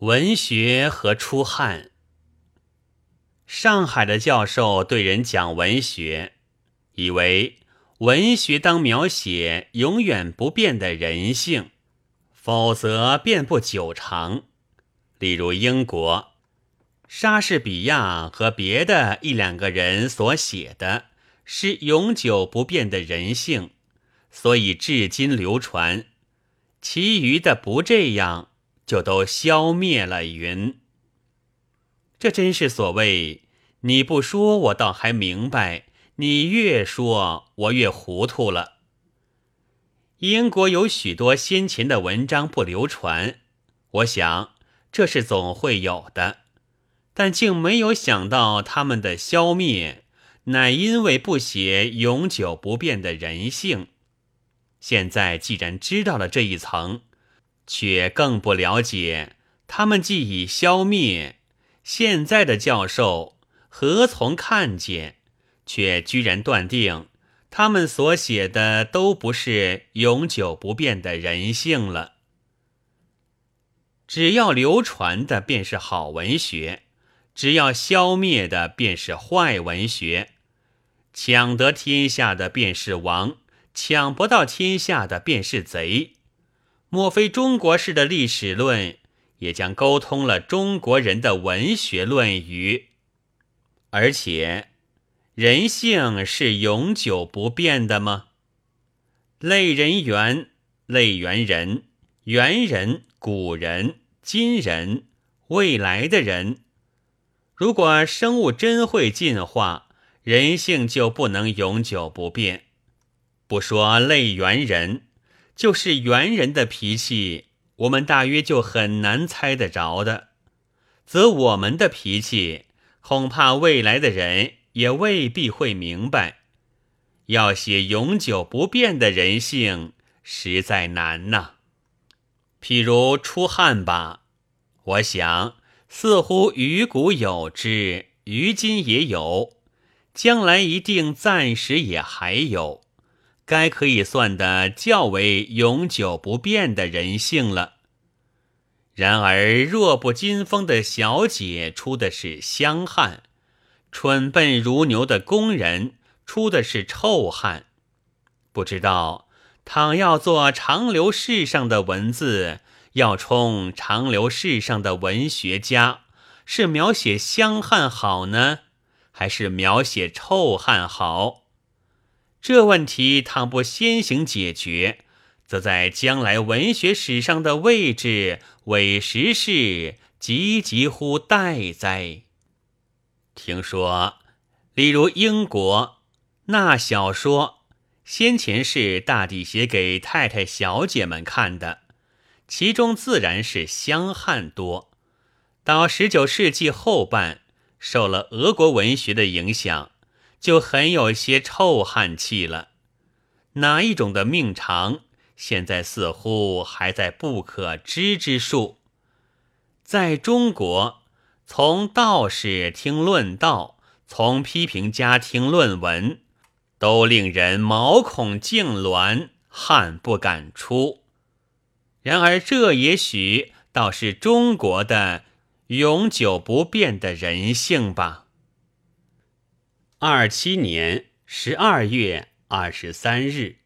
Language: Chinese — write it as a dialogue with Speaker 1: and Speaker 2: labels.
Speaker 1: 文学和出汗。上海的教授对人讲文学，以为文学当描写永远不变的人性，否则便不久长。例如英国，莎士比亚和别的一两个人所写的是永久不变的人性，所以至今流传；其余的不这样，就都消灭了。云，这真是所谓。你不说，我倒还明白；你越说，我越糊涂了。英国有许多先前的文章不流传，我想这是总会有的，但竟没有想到他们的消灭，乃因为不写永久不变的人性。现在既然知道了这一层，却更不了解他们既已消灭，现在的教授。何从看见，却居然断定他们所写的都不是永久不变的人性了？只要流传的便是好文学，只要消灭的便是坏文学。抢得天下的便是王，抢不到天下的便是贼。莫非中国式的历史论也将沟通了中国人的文学论语？而且，人性是永久不变的吗？类人猿、类猿人、猿人、古人、今人、未来的人，如果生物真会进化，人性就不能永久不变。不说类猿人，就是猿人的脾气，我们大约就很难猜得着的。则我们的脾气。恐怕未来的人也未必会明白，要写永久不变的人性，实在难呐。譬如出汉吧，我想似乎于古有之，于今也有，将来一定暂时也还有，该可以算得较为永久不变的人性了。然而，弱不禁风的小姐出的是香汗，蠢笨如牛的工人出的是臭汗。不知道，倘要做长留世上的文字，要充长留世上的文学家，是描写香汗好呢，还是描写臭汗好？这问题倘不先行解决。则在将来文学史上的位置，委实是岌岌乎待哉。听说，例如英国那小说，先前是大抵写给太太小姐们看的，其中自然是香汉多。到十九世纪后半，受了俄国文学的影响，就很有些臭汗气了。哪一种的命长？现在似乎还在不可知之数。在中国，从道士听论道，从批评家听论文，都令人毛孔痉挛，汗不敢出。然而，这也许倒是中国的永久不变的人性吧。二七年十二月二十三日。